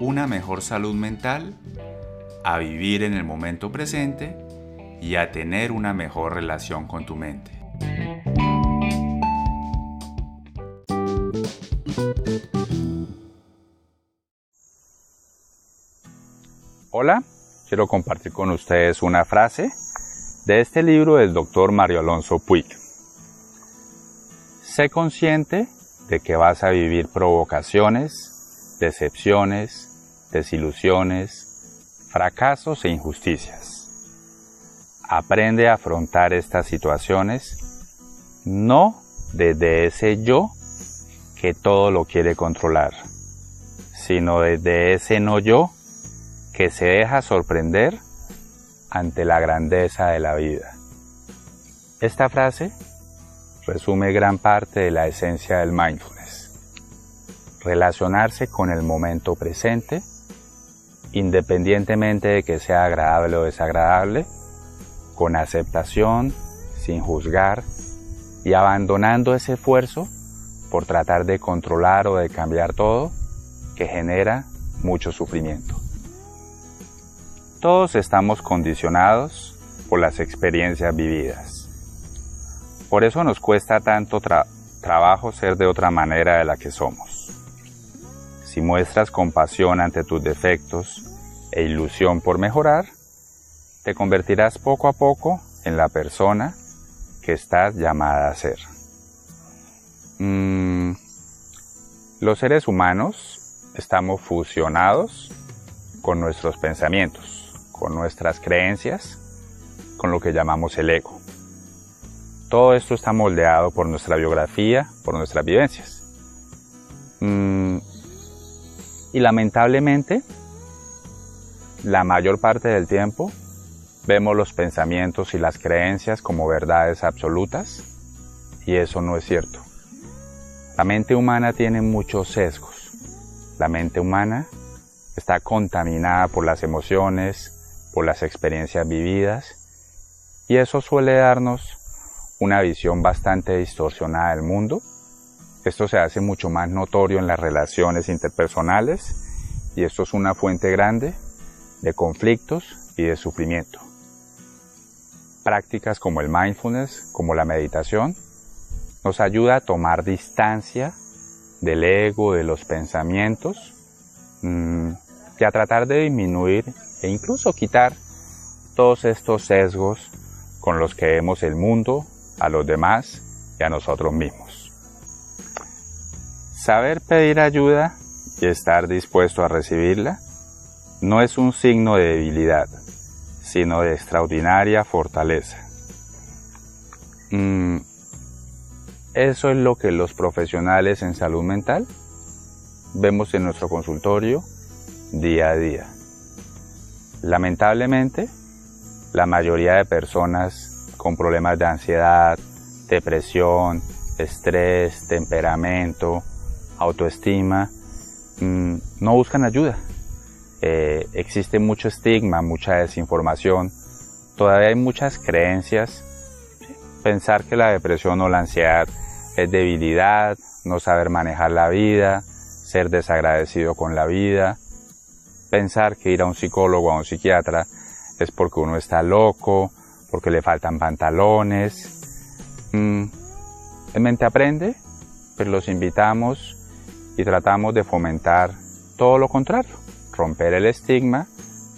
una mejor salud mental, a vivir en el momento presente y a tener una mejor relación con tu mente. Hola, quiero compartir con ustedes una frase de este libro del doctor Mario Alonso Puig. Sé consciente de que vas a vivir provocaciones, decepciones, desilusiones, fracasos e injusticias. Aprende a afrontar estas situaciones no desde ese yo que todo lo quiere controlar, sino desde ese no yo que se deja sorprender ante la grandeza de la vida. Esta frase resume gran parte de la esencia del mindfulness. Relacionarse con el momento presente, independientemente de que sea agradable o desagradable, con aceptación, sin juzgar y abandonando ese esfuerzo por tratar de controlar o de cambiar todo que genera mucho sufrimiento. Todos estamos condicionados por las experiencias vividas. Por eso nos cuesta tanto trabajo ser de otra manera de la que somos. Si muestras compasión ante tus defectos e ilusión por mejorar, te convertirás poco a poco en la persona que estás llamada a ser. Mm, los seres humanos estamos fusionados con nuestros pensamientos con nuestras creencias, con lo que llamamos el ego. Todo esto está moldeado por nuestra biografía, por nuestras vivencias. Mm, y lamentablemente, la mayor parte del tiempo vemos los pensamientos y las creencias como verdades absolutas y eso no es cierto. La mente humana tiene muchos sesgos. La mente humana está contaminada por las emociones, por las experiencias vividas y eso suele darnos una visión bastante distorsionada del mundo. Esto se hace mucho más notorio en las relaciones interpersonales y esto es una fuente grande de conflictos y de sufrimiento. Prácticas como el mindfulness, como la meditación, nos ayuda a tomar distancia del ego, de los pensamientos mm, y a tratar de disminuir e incluso quitar todos estos sesgos con los que vemos el mundo, a los demás y a nosotros mismos. Saber pedir ayuda y estar dispuesto a recibirla no es un signo de debilidad, sino de extraordinaria fortaleza. Mm, eso es lo que los profesionales en salud mental vemos en nuestro consultorio día a día. Lamentablemente, la mayoría de personas con problemas de ansiedad, depresión, estrés, temperamento, autoestima, mm, no buscan ayuda. Eh, existe mucho estigma, mucha desinformación, todavía hay muchas creencias. Pensar que la depresión o la ansiedad es debilidad, no saber manejar la vida, ser desagradecido con la vida, pensar que ir a un psicólogo o a un psiquiatra es porque uno está loco, porque le faltan pantalones. Mm, en mente aprende, pero los invitamos y tratamos de fomentar todo lo contrario, romper el estigma,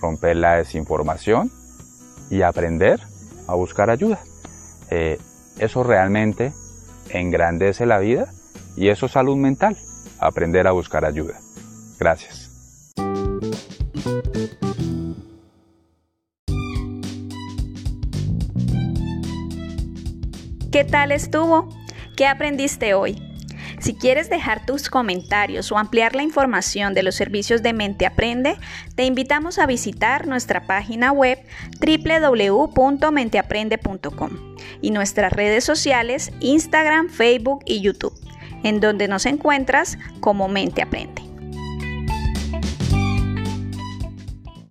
romper la desinformación y aprender a buscar ayuda. Eh, eso realmente engrandece la vida y eso es salud mental, aprender a buscar ayuda. Gracias. ¿Qué tal estuvo? ¿Qué aprendiste hoy? Si quieres dejar tus comentarios o ampliar la información de los servicios de Mente Aprende, te invitamos a visitar nuestra página web www.menteaprende.com y nuestras redes sociales Instagram, Facebook y YouTube, en donde nos encuentras como Mente Aprende.